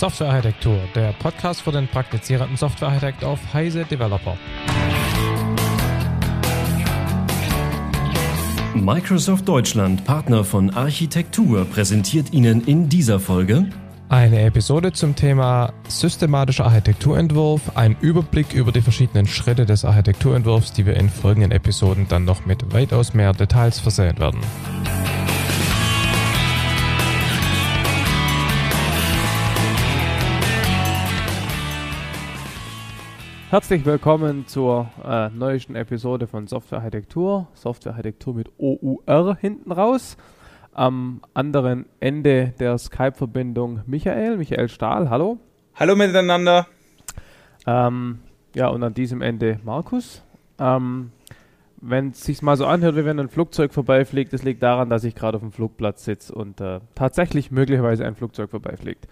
Softwarearchitektur, der Podcast für den praktizierenden Softwarearchitekt auf Heise Developer. Microsoft Deutschland, Partner von Architektur, präsentiert Ihnen in dieser Folge eine Episode zum Thema systematischer Architekturentwurf, ein Überblick über die verschiedenen Schritte des Architekturentwurfs, die wir in folgenden Episoden dann noch mit weitaus mehr Details versehen werden. Herzlich willkommen zur äh, neuesten Episode von Softwarearchitektur. Softwarearchitektur mit OUR hinten raus. Am anderen Ende der Skype-Verbindung Michael, Michael Stahl, hallo. Hallo miteinander. Ähm, ja, und an diesem Ende Markus. Ähm, wenn es sich mal so anhört, wie wenn ein Flugzeug vorbeifliegt, das liegt daran, dass ich gerade auf dem Flugplatz sitze und äh, tatsächlich möglicherweise ein Flugzeug vorbeifliegt.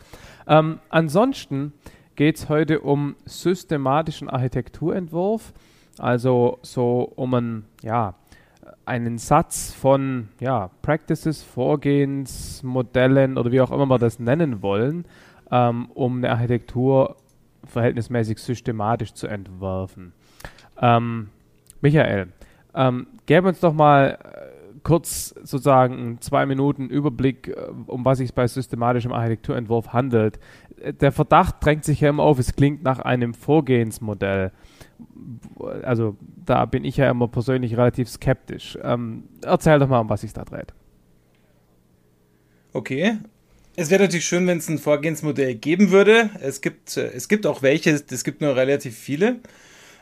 Ähm, ansonsten geht es heute um systematischen Architekturentwurf, also so um einen, ja, einen Satz von ja, Practices, Vorgehensmodellen oder wie auch immer wir das nennen wollen, ähm, um eine Architektur verhältnismäßig systematisch zu entwerfen. Ähm, Michael, ähm, gäbe uns doch mal äh, kurz sozusagen zwei Minuten Überblick, äh, um was sich bei systematischem Architekturentwurf handelt der Verdacht drängt sich ja immer auf, es klingt nach einem Vorgehensmodell. Also da bin ich ja immer persönlich relativ skeptisch. Ähm, erzähl doch mal, um was sich da dreht. Okay. Es wäre natürlich schön, wenn es ein Vorgehensmodell geben würde. Es gibt, äh, es gibt auch welche, es gibt nur relativ viele.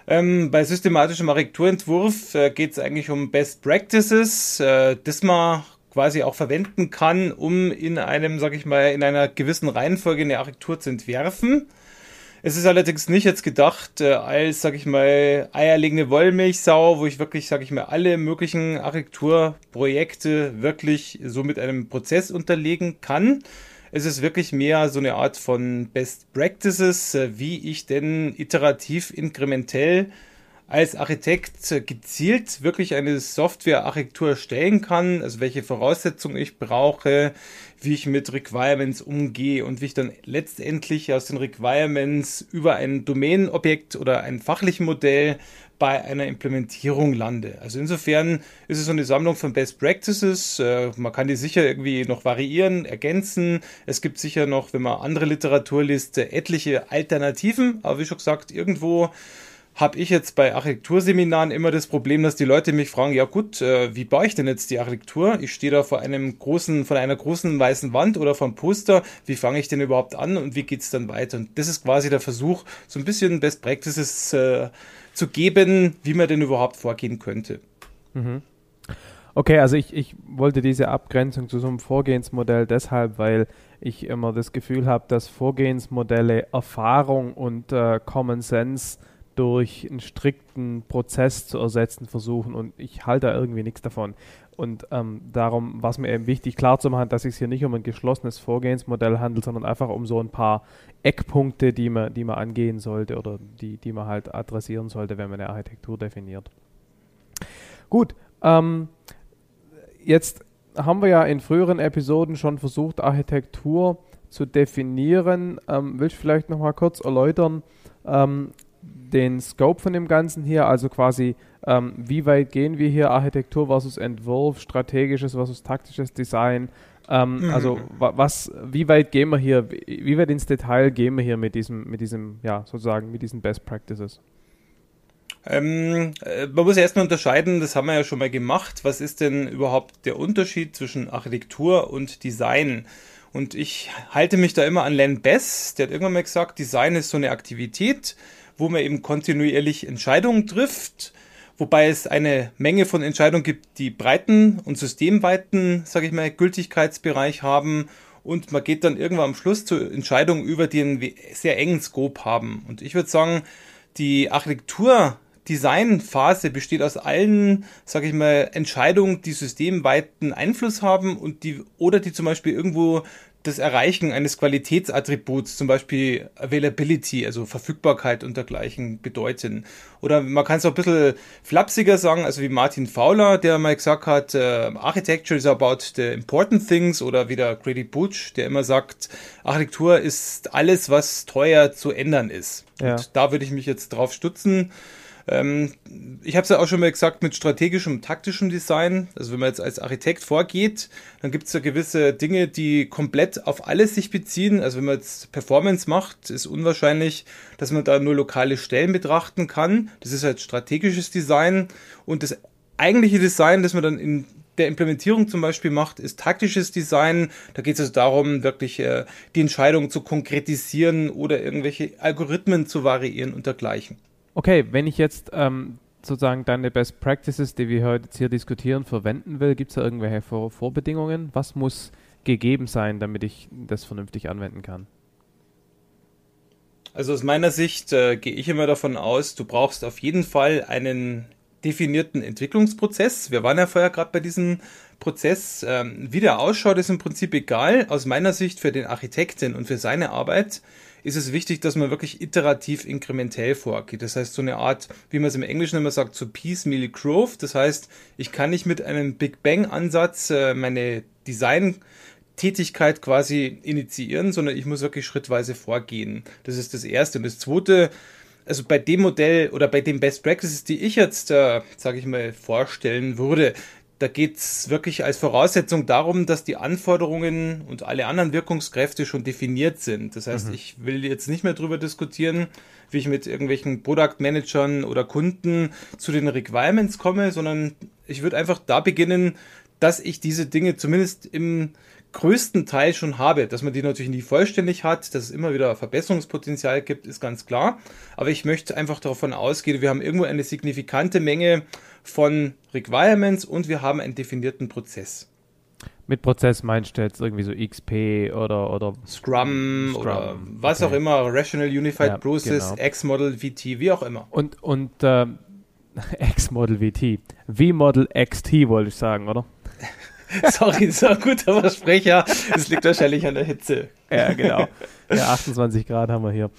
Ähm, bei systematischem Architekturentwurf äh, geht es eigentlich um Best Practices, äh, das man quasi auch verwenden kann, um in einem, sag ich mal, in einer gewissen Reihenfolge eine Architektur zu entwerfen. Es ist allerdings nicht jetzt gedacht äh, als, sag ich mal, eierlegende Wollmilchsau, wo ich wirklich, sag ich mal, alle möglichen Architekturprojekte wirklich so mit einem Prozess unterlegen kann. Es ist wirklich mehr so eine Art von Best Practices, äh, wie ich denn iterativ, inkrementell als Architekt gezielt wirklich eine Software-Architektur erstellen kann, also welche Voraussetzungen ich brauche, wie ich mit Requirements umgehe und wie ich dann letztendlich aus den Requirements über ein Domänenobjekt oder ein fachliches Modell bei einer Implementierung lande. Also insofern ist es so eine Sammlung von Best Practices. Äh, man kann die sicher irgendwie noch variieren, ergänzen. Es gibt sicher noch, wenn man andere Literatur liest, etliche Alternativen. Aber wie schon gesagt, irgendwo habe ich jetzt bei Architekturseminaren immer das Problem, dass die Leute mich fragen, ja gut, äh, wie baue ich denn jetzt die Architektur? Ich stehe da vor einem großen, von einer großen weißen Wand oder vom Poster. Wie fange ich denn überhaupt an und wie geht's dann weiter? Und das ist quasi der Versuch, so ein bisschen Best Practices äh, zu geben, wie man denn überhaupt vorgehen könnte. Mhm. Okay, also ich, ich wollte diese Abgrenzung zu so einem Vorgehensmodell deshalb, weil ich immer das Gefühl habe, dass Vorgehensmodelle Erfahrung und äh, Common Sense durch einen strikten Prozess zu ersetzen versuchen und ich halte da irgendwie nichts davon. Und ähm, darum war es mir eben wichtig, klarzumachen, dass es hier nicht um ein geschlossenes Vorgehensmodell handelt, sondern einfach um so ein paar Eckpunkte, die man, die man angehen sollte oder die, die man halt adressieren sollte, wenn man eine Architektur definiert. Gut, ähm, jetzt haben wir ja in früheren Episoden schon versucht, Architektur zu definieren. Ähm, willst du vielleicht nochmal kurz erläutern, ähm, den Scope von dem Ganzen hier, also quasi, ähm, wie weit gehen wir hier, Architektur versus Entwurf, strategisches versus taktisches Design, ähm, mhm. also was, wie weit gehen wir hier, wie weit ins Detail gehen wir hier mit diesem, mit diesem, ja, sozusagen, mit diesen Best Practices? Ähm, äh, man muss erstmal unterscheiden, das haben wir ja schon mal gemacht, was ist denn überhaupt der Unterschied zwischen Architektur und Design? Und ich halte mich da immer an Len Bess, der hat irgendwann mal gesagt, Design ist so eine Aktivität, wo man eben kontinuierlich Entscheidungen trifft, wobei es eine Menge von Entscheidungen gibt, die breiten und systemweiten, sage ich mal, Gültigkeitsbereich haben und man geht dann irgendwann am Schluss zu Entscheidungen über, die einen sehr engen Scope haben. Und ich würde sagen, die Architektur Designphase besteht aus allen, sage ich mal, Entscheidungen, die systemweiten Einfluss haben und die oder die zum Beispiel irgendwo das Erreichen eines Qualitätsattributs, zum Beispiel Availability, also Verfügbarkeit und dergleichen bedeuten. Oder man kann es auch ein bisschen flapsiger sagen, also wie Martin Fowler, der mal gesagt hat, äh, Architecture is about the important things oder wieder Grady Butch, der immer sagt, Architektur ist alles, was teuer zu ändern ist. Ja. Und da würde ich mich jetzt drauf stutzen. Ähm, ich habe es ja auch schon mal gesagt mit strategischem taktischem Design. Also wenn man jetzt als Architekt vorgeht, dann gibt es ja gewisse Dinge, die komplett auf alles sich beziehen. Also wenn man jetzt Performance macht, ist unwahrscheinlich, dass man da nur lokale Stellen betrachten kann. Das ist halt strategisches Design. Und das eigentliche Design, das man dann in der Implementierung zum Beispiel macht, ist taktisches Design. Da geht es also darum, wirklich äh, die Entscheidung zu konkretisieren oder irgendwelche Algorithmen zu variieren und dergleichen. Okay, wenn ich jetzt ähm, sozusagen deine Best Practices, die wir heute hier diskutieren, verwenden will, gibt es da irgendwelche Vor Vorbedingungen? Was muss gegeben sein, damit ich das vernünftig anwenden kann? Also aus meiner Sicht äh, gehe ich immer davon aus, du brauchst auf jeden Fall einen definierten Entwicklungsprozess. Wir waren ja vorher gerade bei diesem Prozess. Ähm, wie der ausschaut, ist im Prinzip egal. Aus meiner Sicht für den Architekten und für seine Arbeit ist es wichtig, dass man wirklich iterativ inkrementell vorgeht. Das heißt, so eine Art, wie man es im Englischen immer sagt, so piecemeal growth. Das heißt, ich kann nicht mit einem Big Bang Ansatz äh, meine Design Tätigkeit quasi initiieren, sondern ich muss wirklich schrittweise vorgehen. Das ist das Erste. Und das Zweite, also bei dem Modell oder bei den Best Practices, die ich jetzt, äh, sage ich mal, vorstellen würde, da geht es wirklich als Voraussetzung darum, dass die Anforderungen und alle anderen Wirkungskräfte schon definiert sind. Das heißt, mhm. ich will jetzt nicht mehr darüber diskutieren, wie ich mit irgendwelchen Product Managern oder Kunden zu den Requirements komme, sondern ich würde einfach da beginnen, dass ich diese Dinge zumindest im größten Teil schon habe. Dass man die natürlich nie vollständig hat, dass es immer wieder Verbesserungspotenzial gibt, ist ganz klar. Aber ich möchte einfach davon ausgehen, wir haben irgendwo eine signifikante Menge von Requirements und wir haben einen definierten Prozess. Mit Prozess meinst du jetzt irgendwie so XP oder, oder Scrum, Scrum oder was okay. auch immer, Rational Unified ja, Process, genau. X-Model VT, wie auch immer. Und, und äh, X-Model VT, V-Model XT wollte ich sagen, oder? Sorry, so ein guter Versprecher. Es liegt wahrscheinlich an der Hitze. Ja, genau. Ja, 28 Grad haben wir hier.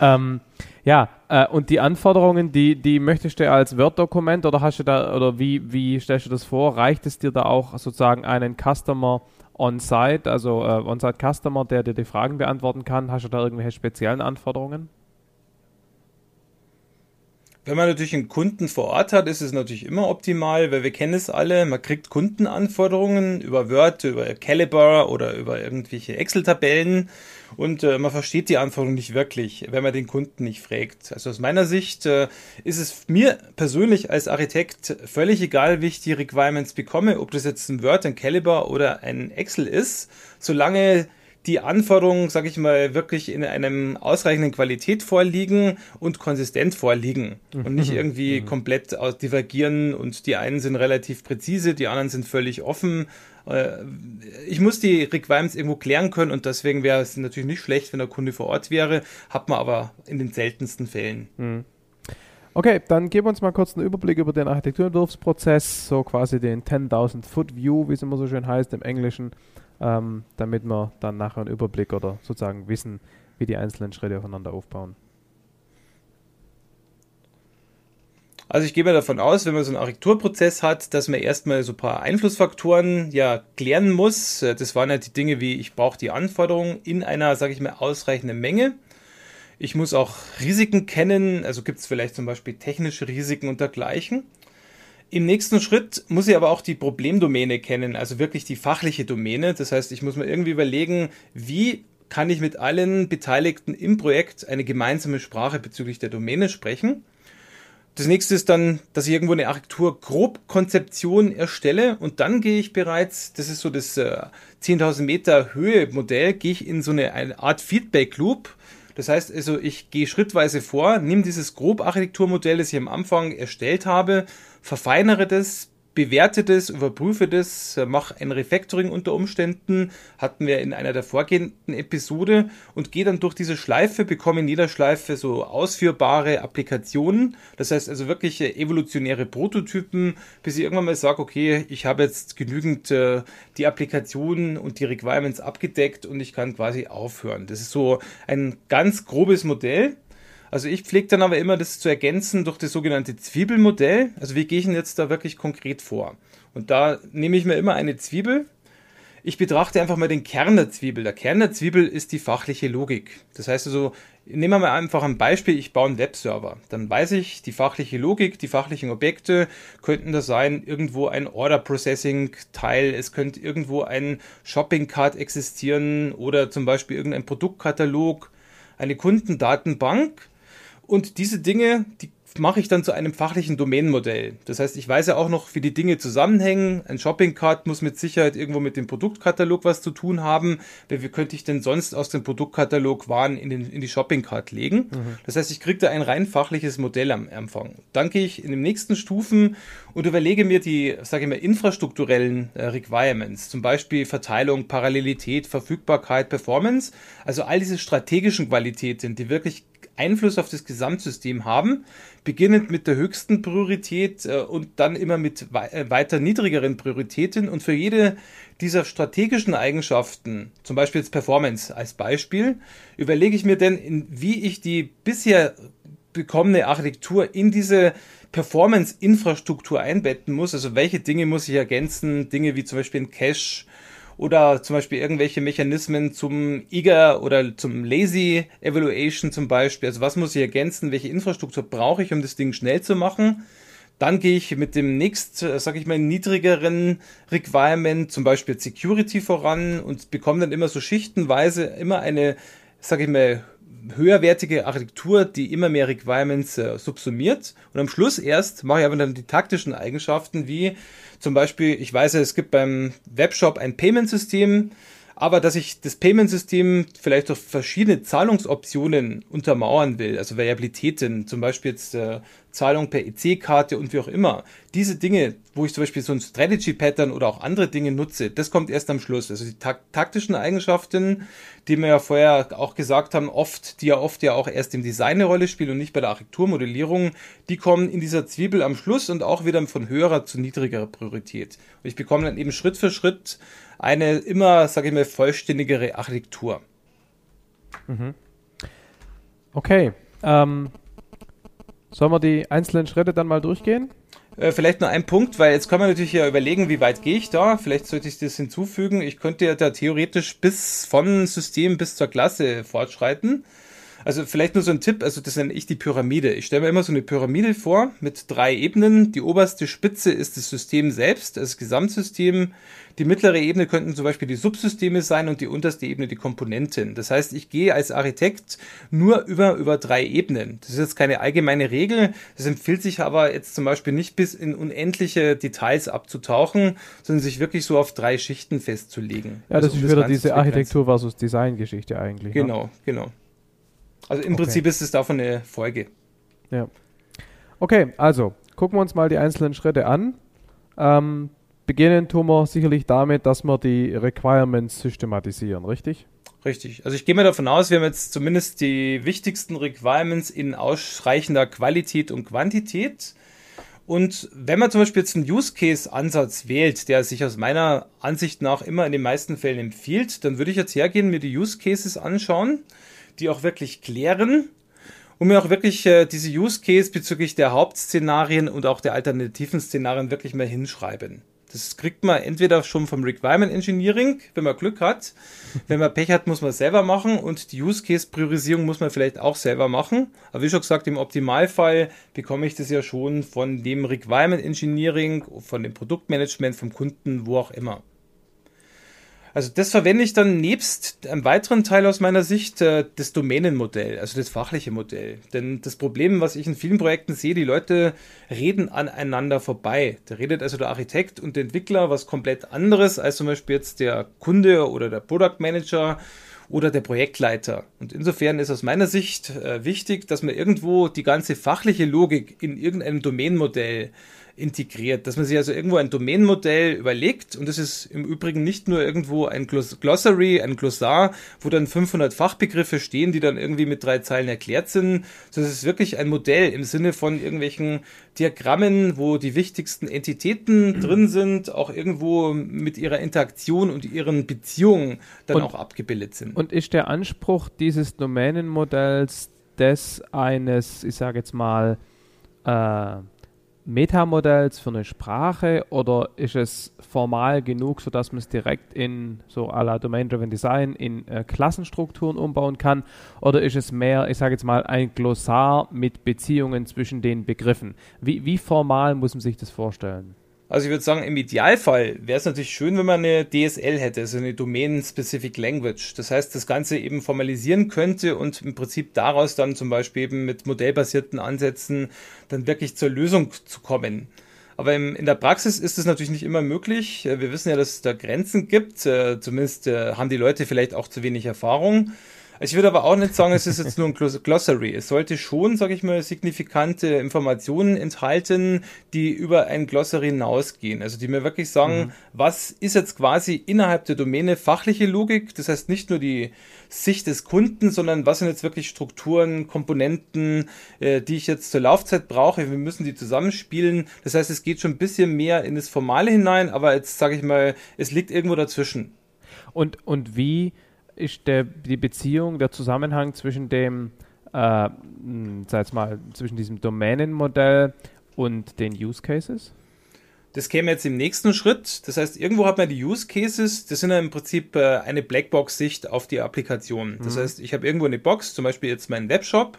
Ähm, ja, äh, und die Anforderungen, die, die möchtest du als Word-Dokument oder hast du da, oder wie, wie stellst du das vor? Reicht es dir da auch sozusagen einen Customer on-site, also äh, on-site Customer, der dir die Fragen beantworten kann? Hast du da irgendwelche speziellen Anforderungen? Wenn man natürlich einen Kunden vor Ort hat, ist es natürlich immer optimal, weil wir kennen es alle, man kriegt Kundenanforderungen über Word, über Caliber oder über irgendwelche Excel-Tabellen und äh, man versteht die Anforderungen nicht wirklich, wenn man den Kunden nicht fragt. Also aus meiner Sicht äh, ist es mir persönlich als Architekt völlig egal, wie ich die Requirements bekomme, ob das jetzt ein Word, ein Caliber oder ein Excel ist, solange die Anforderungen, sage ich mal, wirklich in einem ausreichenden Qualität vorliegen und konsistent vorliegen und nicht mhm. irgendwie mhm. komplett divergieren und die einen sind relativ präzise, die anderen sind völlig offen. Äh, ich muss die Requirements irgendwo klären können und deswegen wäre es natürlich nicht schlecht, wenn der Kunde vor Ort wäre, hat man aber in den seltensten Fällen. Mhm. Okay, dann geben wir uns mal kurz einen Überblick über den Architekturentwurfsprozess, so quasi den 10.000 Foot View, wie es immer so schön heißt im Englischen ähm, damit wir dann nachher einen Überblick oder sozusagen wissen, wie die einzelnen Schritte aufeinander aufbauen. Also ich gehe mal davon aus, wenn man so einen Architekturprozess hat, dass man erstmal so ein paar Einflussfaktoren ja klären muss. Das waren ja die Dinge wie, ich brauche die Anforderungen in einer, sage ich mal, ausreichenden Menge. Ich muss auch Risiken kennen, also gibt es vielleicht zum Beispiel technische Risiken und dergleichen. Im nächsten Schritt muss ich aber auch die Problemdomäne kennen, also wirklich die fachliche Domäne. Das heißt, ich muss mir irgendwie überlegen, wie kann ich mit allen Beteiligten im Projekt eine gemeinsame Sprache bezüglich der Domäne sprechen. Das nächste ist dann, dass ich irgendwo eine Architektur-Grobkonzeption erstelle und dann gehe ich bereits, das ist so das äh, 10.000 Meter Höhe Modell, gehe ich in so eine, eine Art Feedback Loop. Das heißt also, ich gehe schrittweise vor, nehme dieses Grob-Architekturmodell, das ich am Anfang erstellt habe, verfeinere das, bewerte das, überprüfe das, mache ein Refactoring unter Umständen, hatten wir in einer der vorgehenden Episode und gehe dann durch diese Schleife, bekomme in jeder Schleife so ausführbare Applikationen, das heißt also wirklich äh, evolutionäre Prototypen, bis ich irgendwann mal sage, okay, ich habe jetzt genügend äh, die Applikationen und die Requirements abgedeckt und ich kann quasi aufhören. Das ist so ein ganz grobes Modell. Also ich pflege dann aber immer das zu ergänzen durch das sogenannte Zwiebelmodell. Also wie gehe ich denn jetzt da wirklich konkret vor? Und da nehme ich mir immer eine Zwiebel. Ich betrachte einfach mal den Kern der Zwiebel. Der Kern der Zwiebel ist die fachliche Logik. Das heißt also, nehmen wir mal einfach ein Beispiel, ich baue einen Webserver. Dann weiß ich, die fachliche Logik, die fachlichen Objekte könnten da sein, irgendwo ein Order Processing Teil, es könnte irgendwo ein Shopping Card existieren oder zum Beispiel irgendein Produktkatalog, eine Kundendatenbank und diese Dinge, die mache ich dann zu einem fachlichen Domänenmodell. Das heißt, ich weiß ja auch noch, wie die Dinge zusammenhängen. Ein Shopping-Cart muss mit Sicherheit irgendwo mit dem Produktkatalog was zu tun haben. Wie könnte ich denn sonst aus dem Produktkatalog Waren in, den, in die Shopping-Cart legen? Mhm. Das heißt, ich kriege da ein rein fachliches Modell am Anfang. Dann gehe ich in den nächsten Stufen und überlege mir die, sage ich mal, infrastrukturellen äh, Requirements. Zum Beispiel Verteilung, Parallelität, Verfügbarkeit, Performance. Also all diese strategischen Qualitäten, die wirklich Einfluss auf das Gesamtsystem haben, beginnend mit der höchsten Priorität äh, und dann immer mit äh, weiter niedrigeren Prioritäten. Und für jede dieser strategischen Eigenschaften, zum Beispiel jetzt Performance als Beispiel, überlege ich mir denn, wie ich die bisher bekommene Architektur in diese Performance-Infrastruktur einbetten muss. Also welche Dinge muss ich ergänzen? Dinge wie zum Beispiel ein Cache oder zum Beispiel irgendwelche Mechanismen zum Eager oder zum Lazy Evaluation zum Beispiel. Also was muss ich ergänzen? Welche Infrastruktur brauche ich, um das Ding schnell zu machen? Dann gehe ich mit dem nächst, äh, sag ich mal, niedrigeren Requirement, zum Beispiel Security voran und bekomme dann immer so schichtenweise immer eine, sag ich mal, höherwertige Architektur, die immer mehr Requirements äh, subsumiert. Und am Schluss erst mache ich aber dann die taktischen Eigenschaften, wie zum Beispiel, ich weiß, es gibt beim Webshop ein Payment-System, aber dass ich das Payment-System vielleicht durch verschiedene Zahlungsoptionen untermauern will, also Variabilitäten, zum Beispiel jetzt äh, Zahlung per EC-Karte und wie auch immer. Diese Dinge, wo ich zum Beispiel so ein Strategy-Pattern oder auch andere Dinge nutze, das kommt erst am Schluss. Also die tak taktischen Eigenschaften, die wir ja vorher auch gesagt haben, oft, die ja oft ja auch erst im Design eine Rolle spielen und nicht bei der Architekturmodellierung, die kommen in dieser Zwiebel am Schluss und auch wieder von höherer zu niedrigerer Priorität. Und ich bekomme dann eben Schritt für Schritt eine immer, sage ich mal, vollständigere Architektur. Mhm. Okay. Ähm, Sollen wir die einzelnen Schritte dann mal durchgehen? Äh, vielleicht nur ein Punkt, weil jetzt kann man natürlich ja überlegen, wie weit gehe ich da. Vielleicht sollte ich das hinzufügen. Ich könnte ja da theoretisch bis von System bis zur Klasse fortschreiten. Also vielleicht nur so ein Tipp, also das nenne ich die Pyramide. Ich stelle mir immer so eine Pyramide vor mit drei Ebenen. Die oberste Spitze ist das System selbst, das Gesamtsystem. Die mittlere Ebene könnten zum Beispiel die Subsysteme sein und die unterste Ebene die Komponenten. Das heißt, ich gehe als Architekt nur über, über drei Ebenen. Das ist jetzt keine allgemeine Regel. Das empfiehlt sich aber jetzt zum Beispiel nicht bis in unendliche Details abzutauchen, sondern sich wirklich so auf drei Schichten festzulegen. Ja, das also, ist wieder diese Architektur versus Design-Geschichte eigentlich. Ne? Genau, ne? genau. Also im okay. Prinzip ist es davon eine Folge. Ja. Okay, also gucken wir uns mal die einzelnen Schritte an. Ähm, beginnen tun wir sicherlich damit, dass wir die Requirements systematisieren, richtig? Richtig. Also ich gehe mal davon aus, wir haben jetzt zumindest die wichtigsten Requirements in ausreichender Qualität und Quantität. Und wenn man zum Beispiel jetzt einen Use-Case-Ansatz wählt, der sich aus meiner Ansicht nach immer in den meisten Fällen empfiehlt, dann würde ich jetzt hergehen, mir die Use-Cases anschauen die auch wirklich klären und mir auch wirklich äh, diese Use Case bezüglich der Hauptszenarien und auch der alternativen Szenarien wirklich mal hinschreiben. Das kriegt man entweder schon vom Requirement Engineering, wenn man Glück hat. Wenn man Pech hat, muss man selber machen und die Use Case Priorisierung muss man vielleicht auch selber machen. Aber wie schon gesagt, im Optimalfall bekomme ich das ja schon von dem Requirement Engineering, von dem Produktmanagement, vom Kunden, wo auch immer. Also das verwende ich dann nebst einem weiteren Teil aus meiner Sicht äh, das Domänenmodell, also das fachliche Modell. Denn das Problem, was ich in vielen Projekten sehe, die Leute reden aneinander vorbei. Da redet also der Architekt und der Entwickler was komplett anderes als zum Beispiel jetzt der Kunde oder der Product Manager oder der Projektleiter. Und insofern ist aus meiner Sicht äh, wichtig, dass man irgendwo die ganze fachliche Logik in irgendeinem Domänenmodell integriert, dass man sich also irgendwo ein Domainmodell überlegt und das ist im Übrigen nicht nur irgendwo ein Glossary, ein Glossar, wo dann 500 Fachbegriffe stehen, die dann irgendwie mit drei Zeilen erklärt sind, sondern es ist wirklich ein Modell im Sinne von irgendwelchen Diagrammen, wo die wichtigsten Entitäten drin sind, auch irgendwo mit ihrer Interaktion und ihren Beziehungen dann und, auch abgebildet sind. Und ist der Anspruch dieses Domänenmodells des eines, ich sage jetzt mal, äh, Metamodells für eine Sprache oder ist es formal genug, sodass man es direkt in so à la Domain-Driven Design in äh, Klassenstrukturen umbauen kann? Oder ist es mehr, ich sage jetzt mal, ein Glossar mit Beziehungen zwischen den Begriffen? Wie, wie formal muss man sich das vorstellen? Also ich würde sagen, im Idealfall wäre es natürlich schön, wenn man eine DSL hätte, also eine Domain-Specific Language. Das heißt, das Ganze eben formalisieren könnte und im Prinzip daraus dann zum Beispiel eben mit modellbasierten Ansätzen dann wirklich zur Lösung zu kommen. Aber im, in der Praxis ist es natürlich nicht immer möglich. Wir wissen ja, dass es da Grenzen gibt. Äh, zumindest äh, haben die Leute vielleicht auch zu wenig Erfahrung. Ich würde aber auch nicht sagen, es ist jetzt nur ein Glossary. Es sollte schon, sage ich mal, signifikante Informationen enthalten, die über ein Glossary hinausgehen. Also die mir wirklich sagen, mhm. was ist jetzt quasi innerhalb der Domäne fachliche Logik? Das heißt nicht nur die Sicht des Kunden, sondern was sind jetzt wirklich Strukturen, Komponenten, äh, die ich jetzt zur Laufzeit brauche. Wir müssen die zusammenspielen. Das heißt, es geht schon ein bisschen mehr in das Formale hinein, aber jetzt sage ich mal, es liegt irgendwo dazwischen. Und, und wie ist der, die Beziehung, der Zusammenhang zwischen dem, äh, sag mal, zwischen diesem Domänenmodell und den Use Cases? Das käme jetzt im nächsten Schritt. Das heißt, irgendwo hat man die Use Cases. Das sind ja im Prinzip äh, eine Blackbox-Sicht auf die Applikation. Das mhm. heißt, ich habe irgendwo eine Box, zum Beispiel jetzt meinen Webshop.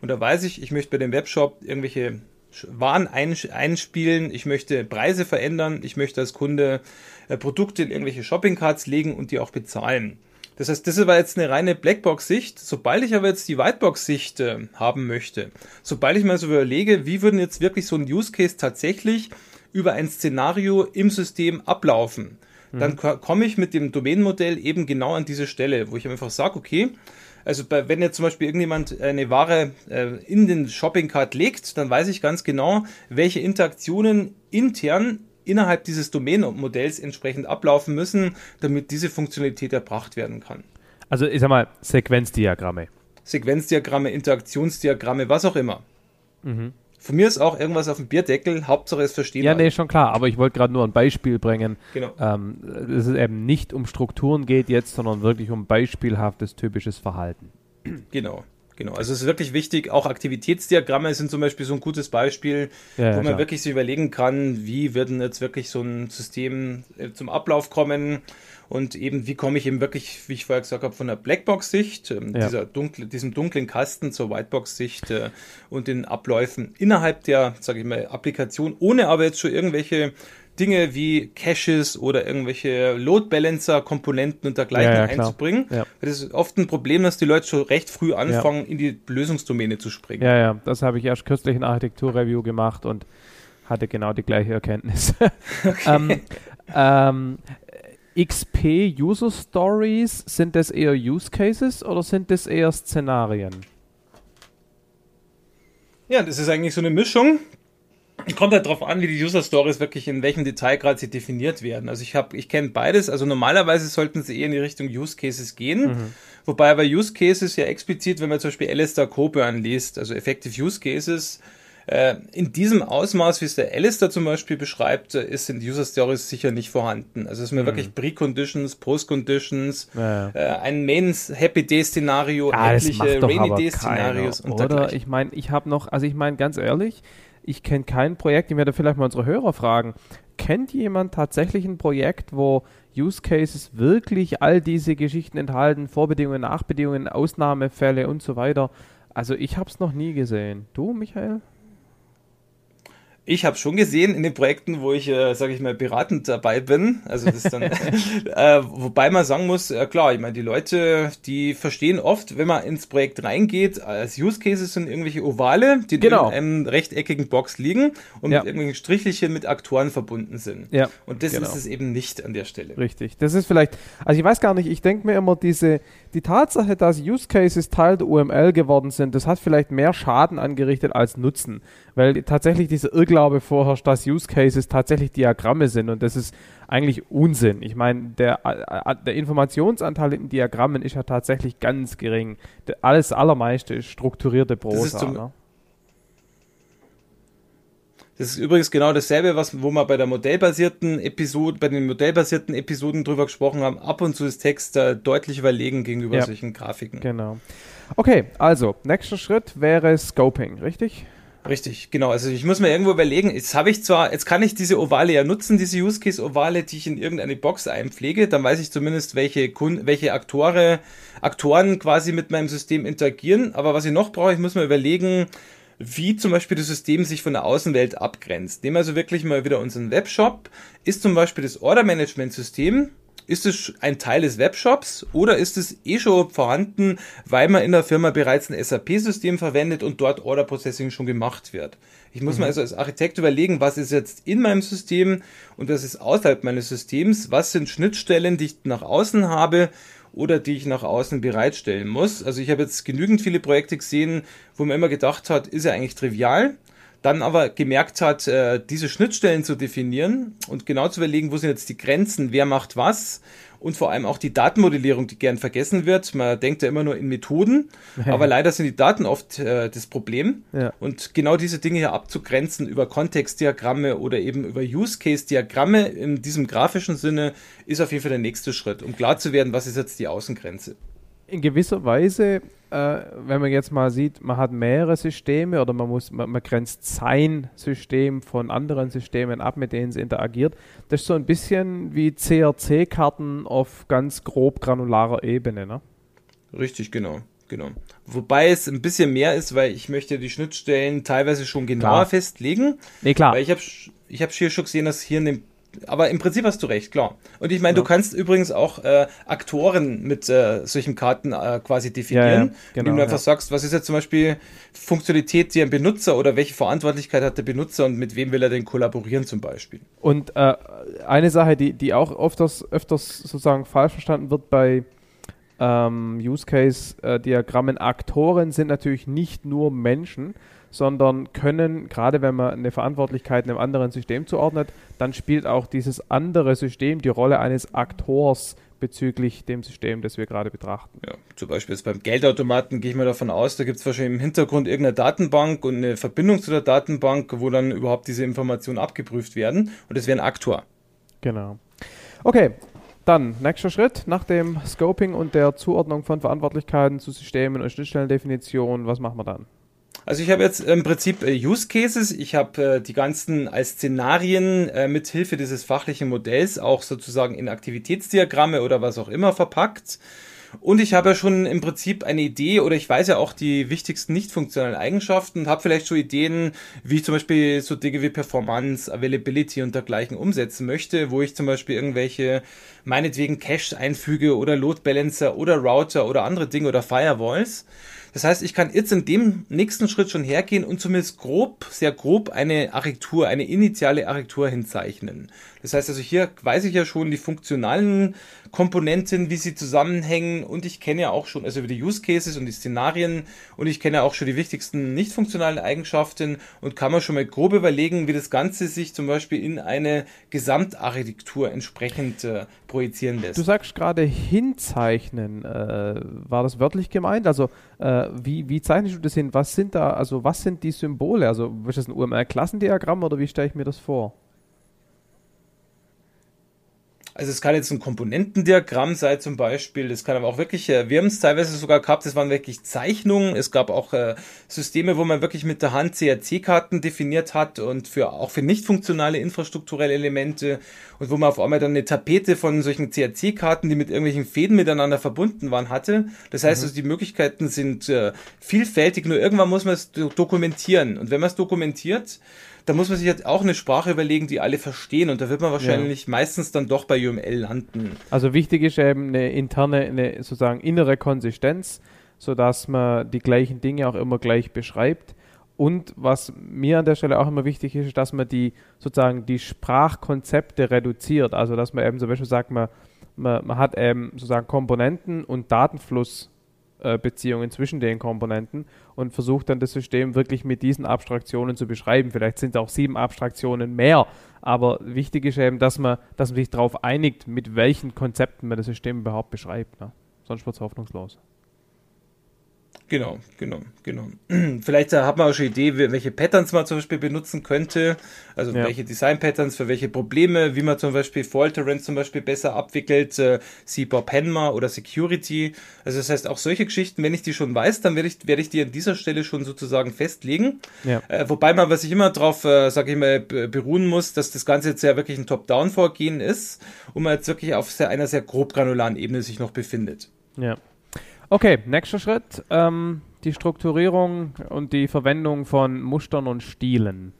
Und da weiß ich, ich möchte bei dem Webshop irgendwelche waren einspielen, ich möchte Preise verändern, ich möchte als Kunde äh, Produkte in irgendwelche Shoppingcards legen und die auch bezahlen. Das heißt, das war jetzt eine reine Blackbox-Sicht. Sobald ich aber jetzt die Whitebox-Sicht äh, haben möchte, sobald ich mal so überlege, wie würden jetzt wirklich so ein Use Case tatsächlich über ein Szenario im System ablaufen, mhm. dann komme ich mit dem Domänenmodell eben genau an diese Stelle, wo ich einfach sage, okay, also bei, wenn jetzt zum Beispiel irgendjemand eine Ware äh, in den Shopping Cart legt, dann weiß ich ganz genau, welche Interaktionen intern innerhalb dieses Domain-Modells entsprechend ablaufen müssen, damit diese Funktionalität erbracht werden kann. Also ich sag mal, Sequenzdiagramme. Sequenzdiagramme, Interaktionsdiagramme, was auch immer. Mhm. Von mir ist auch irgendwas auf dem Bierdeckel, Hauptsache es verstehen. Ja, nee, schon klar, aber ich wollte gerade nur ein Beispiel bringen. Genau. Ähm, dass es eben nicht um Strukturen geht jetzt, sondern wirklich um beispielhaftes, typisches Verhalten. Genau. Genau, also es ist wirklich wichtig, auch Aktivitätsdiagramme sind zum Beispiel so ein gutes Beispiel, ja, wo man klar. wirklich sich überlegen kann, wie wird denn jetzt wirklich so ein System äh, zum Ablauf kommen und eben wie komme ich eben wirklich, wie ich vorher gesagt habe, von der Blackbox-Sicht, ähm, ja. dieser dunkle, diesem dunklen Kasten zur Whitebox-Sicht äh, und den Abläufen innerhalb der, sage ich mal, Applikation, ohne aber jetzt schon irgendwelche Dinge wie Caches oder irgendwelche Load Balancer Komponenten und dergleichen ja, ja, einzubringen. Ja. Das ist oft ein Problem, dass die Leute schon recht früh anfangen, in die Lösungsdomäne zu springen. Ja, ja, das habe ich erst kürzlich in Architektur-Review gemacht und hatte genau die gleiche Erkenntnis. ähm, ähm, XP User Stories, sind das eher Use Cases oder sind das eher Szenarien? Ja, das ist eigentlich so eine Mischung kommt halt darauf an, wie die User Stories wirklich in welchem Detailgrad sie definiert werden. Also ich habe, ich kenne beides. Also normalerweise sollten sie eher in die Richtung Use Cases gehen. Mhm. Wobei bei Use Cases ja explizit, wenn man zum Beispiel Alistair Coburn liest, also Effective Use Cases, äh, in diesem Ausmaß, wie es der Alistair zum Beispiel beschreibt, äh, ist in User Stories sicher nicht vorhanden. Also es sind mhm. wirklich Pre-Conditions, Post-Conditions, ja, äh, ein Mains Happy Day Szenario, ja, etliche Rainy Day Szenarios und Oder ich meine, ich habe noch, also ich meine ganz ehrlich, ich kenne kein Projekt, ich werde vielleicht mal unsere Hörer fragen. Kennt jemand tatsächlich ein Projekt, wo Use Cases wirklich all diese Geschichten enthalten, Vorbedingungen, Nachbedingungen, Ausnahmefälle und so weiter? Also ich habe es noch nie gesehen. Du, Michael? Ich habe schon gesehen in den Projekten, wo ich, äh, sage ich mal, beratend dabei bin. Also das dann, äh, wobei man sagen muss, äh, klar, ich meine, die Leute, die verstehen oft, wenn man ins Projekt reingeht, als Use Cases sind irgendwelche Ovale, die genau. in einem rechteckigen Box liegen und ja. mit irgendwelchen Strichelchen mit Aktoren verbunden sind. Ja. Und das genau. ist es eben nicht an der Stelle. Richtig. Das ist vielleicht, also ich weiß gar nicht, ich denke mir immer, diese, die Tatsache, dass Use Cases Teil der UML geworden sind, das hat vielleicht mehr Schaden angerichtet als Nutzen. Weil tatsächlich diese irgendwie Irrglaube vorherrscht, dass Use Cases tatsächlich Diagramme sind und das ist eigentlich Unsinn. Ich meine, der, der Informationsanteil in Diagrammen ist ja tatsächlich ganz gering. Alles allermeiste ist strukturierte Prosa. Ne? Das ist übrigens genau dasselbe, was, wo wir bei der modellbasierten Episode, bei den modellbasierten Episoden drüber gesprochen haben. Ab und zu ist Text äh, deutlich überlegen gegenüber ja. solchen Grafiken. Genau. Okay, also, nächster Schritt wäre Scoping, richtig? Richtig, genau. Also ich muss mir irgendwo überlegen, jetzt habe ich zwar, jetzt kann ich diese Ovale ja nutzen, diese Use Case Ovale, die ich in irgendeine Box einpflege, dann weiß ich zumindest, welche Kunden, welche Aktore, Aktoren quasi mit meinem System interagieren. Aber was ich noch brauche, ich muss mir überlegen, wie zum Beispiel das System sich von der Außenwelt abgrenzt. Nehmen wir also wirklich mal wieder unseren Webshop. Ist zum Beispiel das Order-Management-System ist es ein Teil des Webshops oder ist es eh schon vorhanden, weil man in der Firma bereits ein SAP-System verwendet und dort Order Processing schon gemacht wird? Ich muss mhm. mir also als Architekt überlegen, was ist jetzt in meinem System und was ist außerhalb meines Systems? Was sind Schnittstellen, die ich nach außen habe oder die ich nach außen bereitstellen muss? Also ich habe jetzt genügend viele Projekte gesehen, wo man immer gedacht hat, ist ja eigentlich trivial dann aber gemerkt hat, äh, diese Schnittstellen zu definieren und genau zu überlegen, wo sind jetzt die Grenzen, wer macht was und vor allem auch die Datenmodellierung, die gern vergessen wird. Man denkt ja immer nur in Methoden, aber leider sind die Daten oft äh, das Problem. Ja. Und genau diese Dinge hier abzugrenzen über Kontextdiagramme oder eben über Use-Case-Diagramme in diesem grafischen Sinne ist auf jeden Fall der nächste Schritt, um klar zu werden, was ist jetzt die Außengrenze in gewisser Weise, äh, wenn man jetzt mal sieht, man hat mehrere Systeme oder man muss, man, man, grenzt sein System von anderen Systemen ab, mit denen es interagiert. Das ist so ein bisschen wie CRC-Karten auf ganz grob granularer Ebene, ne? Richtig, genau. Genau. Wobei es ein bisschen mehr ist, weil ich möchte die Schnittstellen teilweise schon genauer klar. festlegen. Nee, klar. Weil ich habe ich hab hier schon gesehen, dass hier in dem aber im Prinzip hast du recht, klar. Und ich meine, ja. du kannst übrigens auch äh, Aktoren mit äh, solchen Karten äh, quasi definieren, ja, ja, genau, indem du einfach sagst, was ist jetzt zum Beispiel Funktionalität, die ein Benutzer oder welche Verantwortlichkeit hat der Benutzer und mit wem will er denn kollaborieren zum Beispiel. Und äh, eine Sache, die, die auch öfters, öfters sozusagen falsch verstanden wird bei ähm, Use Case äh, Diagrammen, Aktoren sind natürlich nicht nur Menschen, sondern können, gerade wenn man eine Verantwortlichkeit einem anderen System zuordnet, dann spielt auch dieses andere System die Rolle eines Aktors bezüglich dem System, das wir gerade betrachten. Ja, zum Beispiel jetzt beim Geldautomaten gehe ich mal davon aus, da gibt es wahrscheinlich im Hintergrund irgendeine Datenbank und eine Verbindung zu der Datenbank, wo dann überhaupt diese Informationen abgeprüft werden und das wäre ein Aktor. Genau. Okay, dann, nächster Schritt nach dem Scoping und der Zuordnung von Verantwortlichkeiten zu Systemen und Schnittstellendefinitionen. Was machen wir dann? Also ich habe jetzt im Prinzip äh, Use Cases, ich habe äh, die ganzen als Szenarien äh, mit Hilfe dieses fachlichen Modells auch sozusagen in Aktivitätsdiagramme oder was auch immer verpackt. Und ich habe ja schon im Prinzip eine Idee oder ich weiß ja auch die wichtigsten nicht funktionalen Eigenschaften und habe vielleicht schon Ideen, wie ich zum Beispiel so Dinge wie Performance, Availability und dergleichen umsetzen möchte, wo ich zum Beispiel irgendwelche meinetwegen Cache einfüge oder Load Balancer oder Router oder andere Dinge oder Firewalls. Das heißt, ich kann jetzt in dem nächsten Schritt schon hergehen und zumindest grob, sehr grob eine Architektur, eine initiale Architektur hinzeichnen. Das heißt also, hier weiß ich ja schon die funktionalen Komponenten, wie sie zusammenhängen und ich kenne ja auch schon, also die Use Cases und die Szenarien und ich kenne ja auch schon die wichtigsten nicht funktionalen Eigenschaften und kann man schon mal grob überlegen, wie das Ganze sich zum Beispiel in eine Gesamtarchitektur entsprechend äh, projizieren lässt. Du sagst gerade hinzeichnen, äh, war das wörtlich gemeint? Also äh, wie, wie zeichnest du das hin? Was sind da, also was sind die Symbole? Also ist das ein UML-Klassendiagramm oder wie stelle ich mir das vor? Also es kann jetzt ein Komponentendiagramm sein zum Beispiel, das kann aber auch wirklich, äh, wir haben es teilweise sogar gehabt, das waren wirklich Zeichnungen, es gab auch äh, Systeme, wo man wirklich mit der Hand CRC-Karten definiert hat und für auch für nicht funktionale infrastrukturelle Elemente und wo man auf einmal dann eine Tapete von solchen CRC-Karten, die mit irgendwelchen Fäden miteinander verbunden waren, hatte. Das heißt mhm. also, die Möglichkeiten sind äh, vielfältig, nur irgendwann muss man es dokumentieren und wenn man es dokumentiert, da muss man sich jetzt auch eine Sprache überlegen, die alle verstehen und da wird man wahrscheinlich ja. meistens dann doch bei UML landen. Also wichtig ist eben eine interne, eine sozusagen innere Konsistenz, sodass man die gleichen Dinge auch immer gleich beschreibt. Und was mir an der Stelle auch immer wichtig ist, dass man die sozusagen die Sprachkonzepte reduziert. Also dass man eben zum Beispiel sagt, man, man, man hat eben sozusagen Komponenten und Datenfluss Beziehungen zwischen den Komponenten und versucht dann das System wirklich mit diesen Abstraktionen zu beschreiben. Vielleicht sind auch sieben Abstraktionen mehr, aber wichtig ist eben, dass man, dass man sich darauf einigt, mit welchen Konzepten man das System überhaupt beschreibt. Ne? Sonst wird es hoffnungslos. Genau, genau, genau. Vielleicht hat man auch schon Idee, welche Patterns man zum Beispiel benutzen könnte. Also ja. welche Design-Patterns für welche Probleme, wie man zum Beispiel Fault Tolerance zum Beispiel besser abwickelt, äh, CBOB Penma oder Security. Also das heißt auch solche Geschichten, wenn ich die schon weiß, dann werde ich, werde ich die an dieser Stelle schon sozusagen festlegen. Ja. Äh, wobei man, was ich immer drauf, äh, sage ich mal, beruhen muss, dass das Ganze jetzt ja wirklich ein Top-Down-Vorgehen ist und man jetzt wirklich auf sehr, einer sehr grob granularen Ebene sich noch befindet. Ja. Okay, nächster Schritt. Ähm, die Strukturierung und die Verwendung von Mustern und Stilen.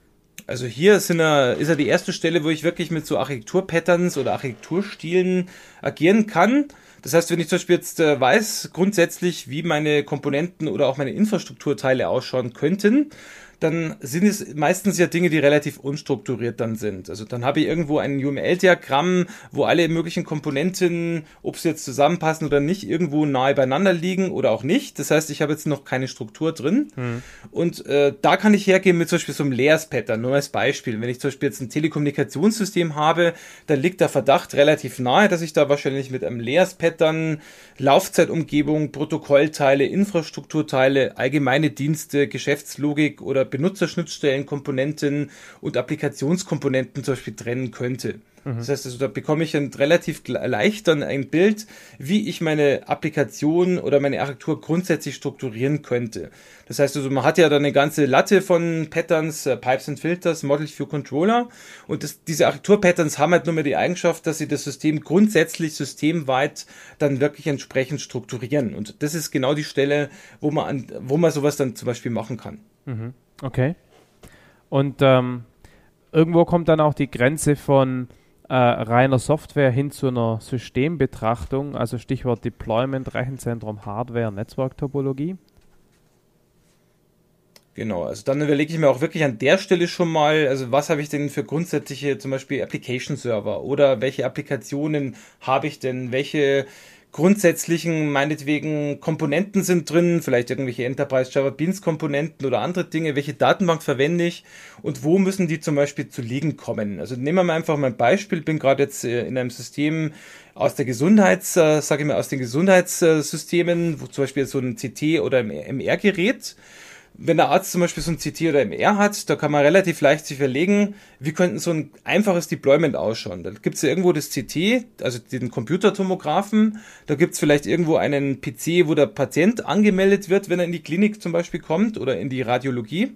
Also hier sind er, ist ja die erste Stelle, wo ich wirklich mit so Architekturpatterns oder Architekturstilen agieren kann. Das heißt, wenn ich zum Beispiel jetzt äh, weiß grundsätzlich, wie meine Komponenten oder auch meine Infrastrukturteile ausschauen könnten, dann sind es meistens ja Dinge, die relativ unstrukturiert dann sind. Also dann habe ich irgendwo ein UML-Diagramm, wo alle möglichen Komponenten, ob sie jetzt zusammenpassen oder nicht, irgendwo nahe beieinander liegen oder auch nicht. Das heißt, ich habe jetzt noch keine Struktur drin. Mhm. Und äh, da kann ich hergehen mit zum Beispiel so einem Layers-Pattern, nur als Beispiel. Wenn ich zum Beispiel jetzt ein Telekommunikationssystem habe, dann liegt der Verdacht relativ nahe, dass ich da wahrscheinlich mit einem Layers-Pattern Laufzeitumgebung, Protokollteile, Infrastrukturteile, allgemeine Dienste, Geschäftslogik oder Benutzerschnittstellen, Komponenten und Applikationskomponenten zum Beispiel trennen könnte. Mhm. Das heißt, also, da bekomme ich dann relativ leicht dann ein Bild, wie ich meine Applikation oder meine Architektur grundsätzlich strukturieren könnte. Das heißt, also, man hat ja dann eine ganze Latte von Patterns, äh, Pipes and Filters, Models für Controller und das, diese Architektur-Patterns haben halt nur mehr die Eigenschaft, dass sie das System grundsätzlich systemweit dann wirklich entsprechend strukturieren. Und das ist genau die Stelle, wo man, an, wo man sowas dann zum Beispiel machen kann. Mhm. Okay. Und ähm, irgendwo kommt dann auch die Grenze von äh, reiner Software hin zu einer Systembetrachtung, also Stichwort Deployment, Rechenzentrum, Hardware, Netzwerktopologie. Genau, also dann überlege ich mir auch wirklich an der Stelle schon mal, also was habe ich denn für grundsätzliche zum Beispiel Application Server oder welche Applikationen habe ich denn, welche grundsätzlichen, meinetwegen, Komponenten sind drin, vielleicht irgendwelche Enterprise Java Beans Komponenten oder andere Dinge, welche Datenbank verwende ich und wo müssen die zum Beispiel zu liegen kommen. Also nehmen wir mal einfach mal ein Beispiel, bin gerade jetzt äh, in einem System aus der Gesundheits, äh, sage ich mal, aus den Gesundheitssystemen, wo zum Beispiel so ein CT oder MR-Gerät, wenn der Arzt zum Beispiel so ein CT oder MR hat, da kann man relativ leicht sich überlegen, wie könnte so ein einfaches Deployment ausschauen. Da gibt es ja irgendwo das CT, also den Computertomographen, da gibt es vielleicht irgendwo einen PC, wo der Patient angemeldet wird, wenn er in die Klinik zum Beispiel kommt oder in die Radiologie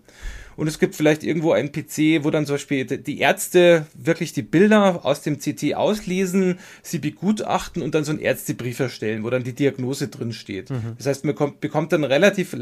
und es gibt vielleicht irgendwo einen PC, wo dann zum Beispiel die Ärzte wirklich die Bilder aus dem CT auslesen, sie begutachten und dann so einen Ärztebrief erstellen, wo dann die Diagnose drin steht. Mhm. Das heißt, man kommt, bekommt dann relativ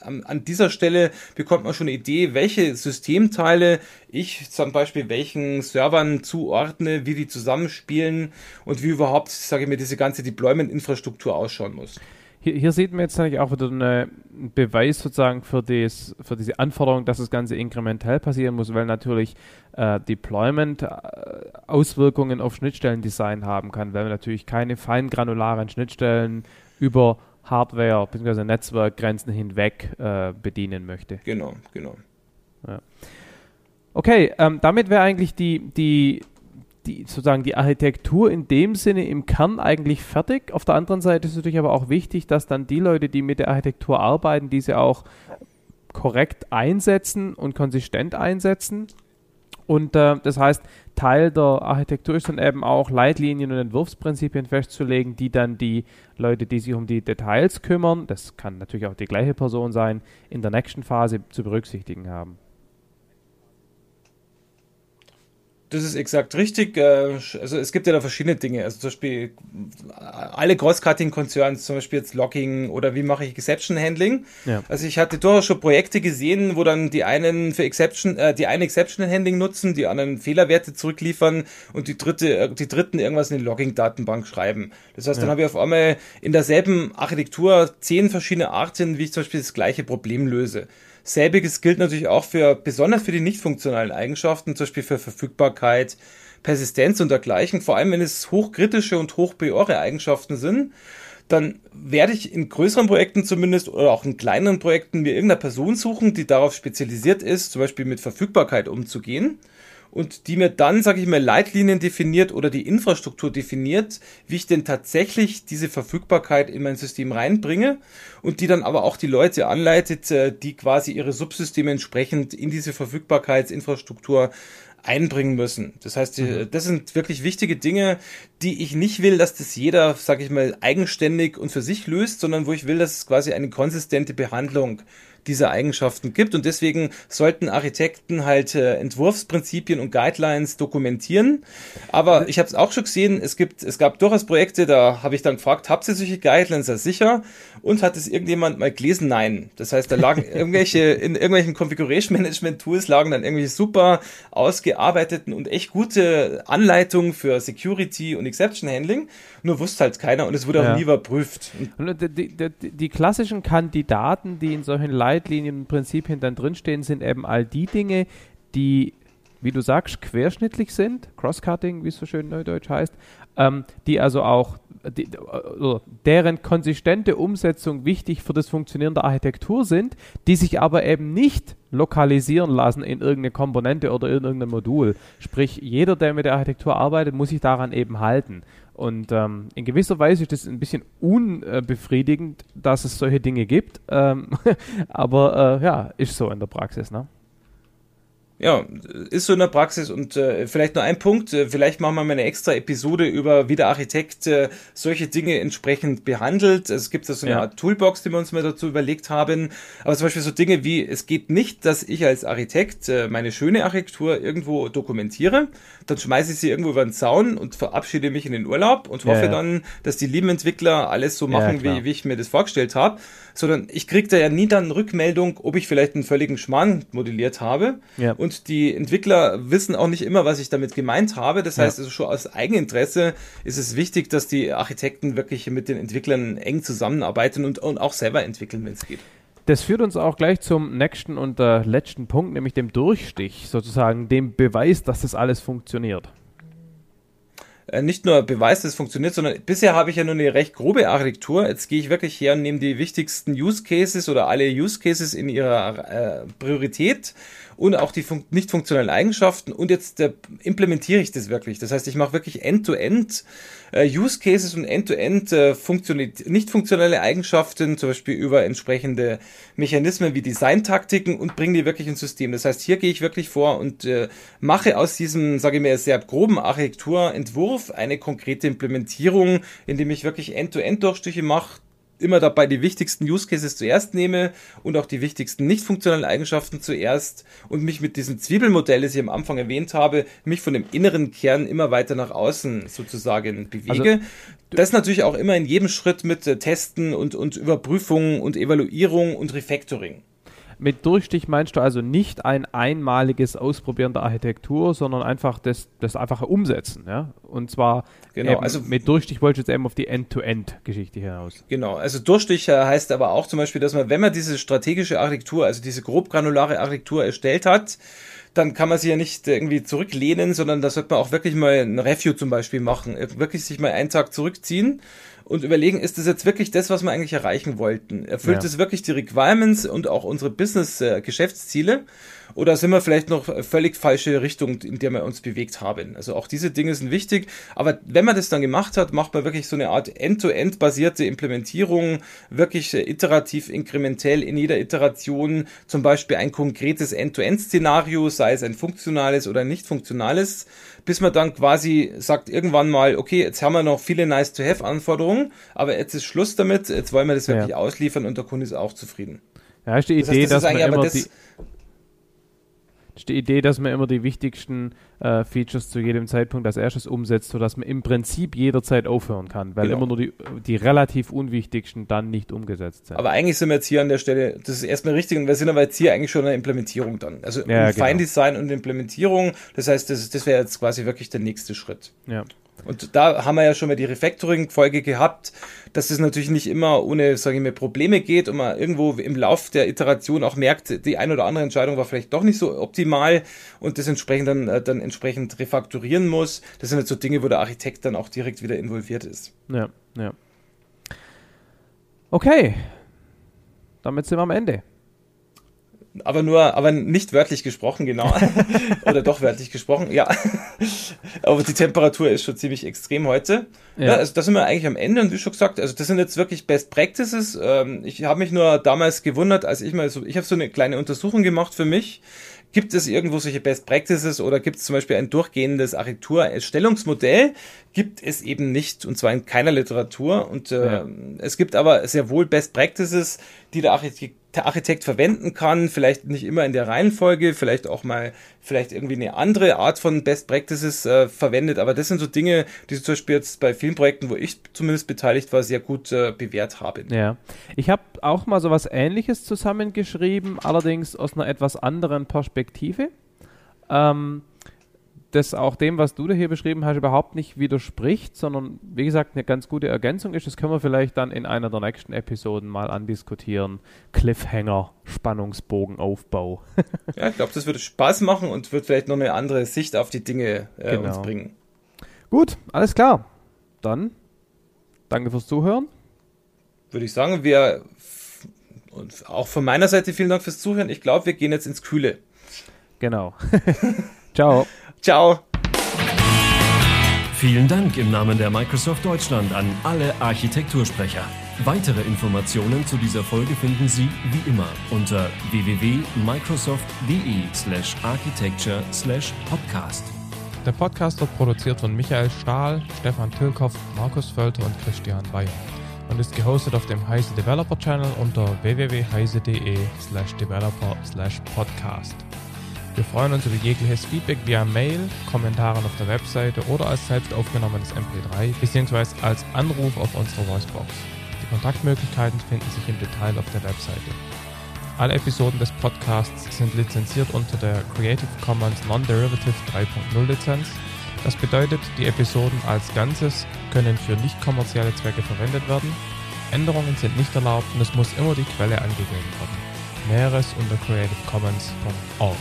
an dieser Stelle bekommt man schon eine Idee, welche Systemteile ich zum Beispiel welchen Servern zuordne, wie die zusammenspielen und wie überhaupt, sage ich mir, diese ganze Deployment-Infrastruktur ausschauen muss. Hier, hier, sieht man jetzt eigentlich auch wieder einen Beweis sozusagen für, dies, für diese Anforderung, dass das Ganze inkrementell passieren muss, weil natürlich äh, Deployment äh, Auswirkungen auf Schnittstellendesign haben kann, weil man natürlich keine feingranularen Schnittstellen über Hardware bzw. Netzwerkgrenzen hinweg äh, bedienen möchte. Genau, genau. Ja. Okay, ähm, damit wäre eigentlich die, die die, sozusagen die Architektur in dem Sinne im Kern eigentlich fertig. Auf der anderen Seite ist es natürlich aber auch wichtig, dass dann die Leute, die mit der Architektur arbeiten, diese auch korrekt einsetzen und konsistent einsetzen. Und äh, das heißt, Teil der Architektur ist dann eben auch Leitlinien und Entwurfsprinzipien festzulegen, die dann die Leute, die sich um die Details kümmern, das kann natürlich auch die gleiche Person sein, in der nächsten Phase zu berücksichtigen haben. Das ist exakt richtig. Äh, also es gibt ja da verschiedene Dinge. Also zum Beispiel alle Cross-Cutting-Konzerne, zum Beispiel jetzt Logging oder wie mache ich Exception-Handling. Ja. Also ich hatte durchaus schon Projekte gesehen, wo dann die einen für Exception, äh, die einen Exception-Handling nutzen, die anderen Fehlerwerte zurückliefern und die dritte, äh, die dritten irgendwas in die Logging-Datenbank schreiben. Das heißt, ja. dann habe ich auf einmal in derselben Architektur zehn verschiedene Arten, wie ich zum Beispiel das gleiche Problem löse. Selbiges gilt natürlich auch für, besonders für die nicht funktionalen Eigenschaften, zum Beispiel für Verfügbarkeit, Persistenz und dergleichen, vor allem wenn es hochkritische und hochpriore Eigenschaften sind, dann werde ich in größeren Projekten zumindest oder auch in kleineren Projekten mir irgendeine Person suchen, die darauf spezialisiert ist, zum Beispiel mit Verfügbarkeit umzugehen und die mir dann, sage ich mal, Leitlinien definiert oder die Infrastruktur definiert, wie ich denn tatsächlich diese Verfügbarkeit in mein System reinbringe und die dann aber auch die Leute anleitet, äh, die quasi ihre Subsysteme entsprechend in diese Verfügbarkeitsinfrastruktur einbringen müssen. Das heißt, mhm. das sind wirklich wichtige Dinge, die ich nicht will, dass das jeder, sage ich mal, eigenständig und für sich löst, sondern wo ich will, dass es quasi eine konsistente Behandlung diese Eigenschaften gibt. Und deswegen sollten Architekten halt äh, Entwurfsprinzipien und Guidelines dokumentieren. Aber ich habe es auch schon gesehen, es gibt, es gab durchaus Projekte, da habe ich dann gefragt, habt ihr solche Guidelines ja sicher? Und hat es irgendjemand mal gelesen? Nein. Das heißt, da lagen irgendwelche, in irgendwelchen Configuration Management Tools lagen dann irgendwelche super ausgearbeiteten und echt gute Anleitungen für Security und Exception Handling. Nur wusste halt keiner und es wurde ja. auch nie überprüft. Die, die, die, die klassischen Kandidaten, die in solchen Leitlinien und Prinzipien dann drinstehen, sind eben all die Dinge, die, wie du sagst, querschnittlich sind, Crosscutting, wie es so schön neudeutsch heißt, ähm, die also auch die, also deren konsistente Umsetzung wichtig für das Funktionieren der Architektur sind, die sich aber eben nicht lokalisieren lassen in irgendeine Komponente oder in irgendein Modul. Sprich, jeder, der mit der Architektur arbeitet, muss sich daran eben halten. Und ähm, in gewisser Weise ist es ein bisschen unbefriedigend, dass es solche Dinge gibt. Ähm, aber äh, ja, ist so in der Praxis. Ne? Ja, ist so in der Praxis und äh, vielleicht nur ein Punkt, äh, vielleicht machen wir mal eine extra Episode über, wie der Architekt äh, solche Dinge entsprechend behandelt. Es gibt da so eine ja. Art Toolbox, die wir uns mal dazu überlegt haben. Aber zum Beispiel so Dinge wie, es geht nicht, dass ich als Architekt äh, meine schöne Architektur irgendwo dokumentiere, dann schmeiße ich sie irgendwo über den Zaun und verabschiede mich in den Urlaub und hoffe ja, ja. dann, dass die lieben Entwickler alles so machen, wie, wie ich mir das vorgestellt habe sondern ich kriege da ja nie dann Rückmeldung, ob ich vielleicht einen völligen Schmarrn modelliert habe. Ja. Und die Entwickler wissen auch nicht immer, was ich damit gemeint habe. Das heißt, also schon aus Eigeninteresse ist es wichtig, dass die Architekten wirklich mit den Entwicklern eng zusammenarbeiten und, und auch selber entwickeln, wenn es geht. Das führt uns auch gleich zum nächsten und äh, letzten Punkt, nämlich dem Durchstich, sozusagen dem Beweis, dass das alles funktioniert. Äh, nicht nur Beweis, dass es funktioniert, sondern bisher habe ich ja nur eine recht grobe Architektur. Jetzt gehe ich wirklich her und nehme die wichtigsten Use Cases oder alle Use Cases in ihrer äh, Priorität und auch die fun nicht funktionellen Eigenschaften und jetzt äh, implementiere ich das wirklich. Das heißt, ich mache wirklich End-to-End äh, Use Cases und End-to-End äh, funktioniert nicht funktionelle Eigenschaften, zum Beispiel über entsprechende Mechanismen wie Design-Taktiken und bringe die wirklich ins System. Das heißt, hier gehe ich wirklich vor und äh, mache aus diesem, sage ich mal, sehr groben Architekturentwurf eine konkrete Implementierung, indem ich wirklich End-to-End-Durchstiche mache, immer dabei die wichtigsten Use Cases zuerst nehme und auch die wichtigsten nicht funktionalen Eigenschaften zuerst und mich mit diesem Zwiebelmodell, das ich am Anfang erwähnt habe, mich von dem inneren Kern immer weiter nach außen sozusagen bewege. Also, das natürlich auch immer in jedem Schritt mit äh, Testen und, und Überprüfung und Evaluierung und Refactoring. Mit Durchstich meinst du also nicht ein einmaliges Ausprobieren der Architektur, sondern einfach das, das einfache Umsetzen, ja? Und zwar genau, also mit Durchstich wollte ich jetzt eben auf die End-to-End-Geschichte hinaus. Genau, also Durchstich äh, heißt aber auch zum Beispiel, dass man, wenn man diese strategische Architektur, also diese grobgranulare Architektur erstellt hat, dann kann man sich ja nicht irgendwie zurücklehnen, sondern da sollte man auch wirklich mal ein Review zum Beispiel machen, wirklich sich mal einen Tag zurückziehen und überlegen, ist das jetzt wirklich das, was wir eigentlich erreichen wollten? Erfüllt es ja. wirklich die Requirements und auch unsere Business-Geschäftsziele? Äh, oder sind wir vielleicht noch völlig falsche Richtung, in der wir uns bewegt haben? Also auch diese Dinge sind wichtig. Aber wenn man das dann gemacht hat, macht man wirklich so eine Art end-to-end basierte Implementierung, wirklich iterativ, inkrementell in jeder Iteration zum Beispiel ein konkretes End-to-End-Szenario, sei es ein funktionales oder nicht funktionales, bis man dann quasi sagt irgendwann mal, okay, jetzt haben wir noch viele Nice-to-Have-Anforderungen, aber jetzt ist Schluss damit, jetzt wollen wir das wirklich ja. ausliefern und der Kunde ist auch zufrieden. Ja, ist die Idee, das heißt, das dass man immer die, ist die Idee, dass man immer die wichtigsten äh, Features zu jedem Zeitpunkt als erstes umsetzt, sodass man im Prinzip jederzeit aufhören kann, weil genau. immer nur die, die relativ unwichtigsten dann nicht umgesetzt sind. Aber eigentlich sind wir jetzt hier an der Stelle, das ist erstmal richtig, und wir sind aber jetzt hier eigentlich schon in der Implementierung dann. Also ja, genau. Feindesign und Implementierung, das heißt, das, das wäre jetzt quasi wirklich der nächste Schritt. Ja. Und da haben wir ja schon mal die Refactoring-Folge gehabt, dass es natürlich nicht immer ohne, sage ich mal, Probleme geht und man irgendwo im Lauf der Iteration auch merkt, die eine oder andere Entscheidung war vielleicht doch nicht so optimal und das entsprechend dann, äh, dann entsprechend refakturieren muss. Das sind jetzt so Dinge, wo der Architekt dann auch direkt wieder involviert ist. Ja, ja. Okay, damit sind wir am Ende. Aber nur, aber nicht wörtlich gesprochen, genau. Oder doch wörtlich gesprochen, ja. aber die Temperatur ist schon ziemlich extrem heute. Ja. ja. also da sind wir eigentlich am Ende und wie schon gesagt, also das sind jetzt wirklich Best Practices. Ähm, ich habe mich nur damals gewundert, als ich mal so, ich habe so eine kleine Untersuchung gemacht für mich. Gibt es irgendwo solche Best Practices oder gibt es zum Beispiel ein durchgehendes Architekturerstellungsmodell? Gibt es eben nicht und zwar in keiner Literatur. Und äh, ja. es gibt aber sehr wohl Best Practices, die der Architekt der Architekt verwenden kann, vielleicht nicht immer in der Reihenfolge, vielleicht auch mal, vielleicht irgendwie eine andere Art von Best Practices äh, verwendet, aber das sind so Dinge, die zum Beispiel jetzt bei vielen Projekten, wo ich zumindest beteiligt war, sehr gut äh, bewährt haben. Ja, ich habe auch mal so was Ähnliches zusammengeschrieben, allerdings aus einer etwas anderen Perspektive. Ähm, das auch dem, was du da hier beschrieben hast, überhaupt nicht widerspricht, sondern wie gesagt eine ganz gute Ergänzung ist. Das können wir vielleicht dann in einer der nächsten Episoden mal andiskutieren. Cliffhanger, Spannungsbogenaufbau. ja, ich glaube, das würde Spaß machen und wird vielleicht noch eine andere Sicht auf die Dinge äh, genau. uns bringen. Gut, alles klar. Dann danke fürs Zuhören. Würde ich sagen, wir und auch von meiner Seite vielen Dank fürs Zuhören. Ich glaube, wir gehen jetzt ins Kühle. Genau. Ciao. Ciao. Vielen Dank im Namen der Microsoft Deutschland an alle Architektursprecher. Weitere Informationen zu dieser Folge finden Sie wie immer unter www.microsoft.de/architecture/podcast. Der Podcast wird produziert von Michael Stahl, Stefan Tilkoff, Markus Völter und Christian Bayer und ist gehostet auf dem Heise Developer Channel unter www.heise.de/developer/podcast. Wir freuen uns über jegliches Feedback via Mail, Kommentaren auf der Webseite oder als selbst aufgenommenes MP3 bzw. als Anruf auf unserer Voicebox. Die Kontaktmöglichkeiten finden sich im Detail auf der Webseite. Alle Episoden des Podcasts sind lizenziert unter der Creative Commons Non-Derivative 3.0 Lizenz. Das bedeutet, die Episoden als Ganzes können für nicht kommerzielle Zwecke verwendet werden. Änderungen sind nicht erlaubt und es muss immer die Quelle angegeben werden. Näheres unter creativecommons.org.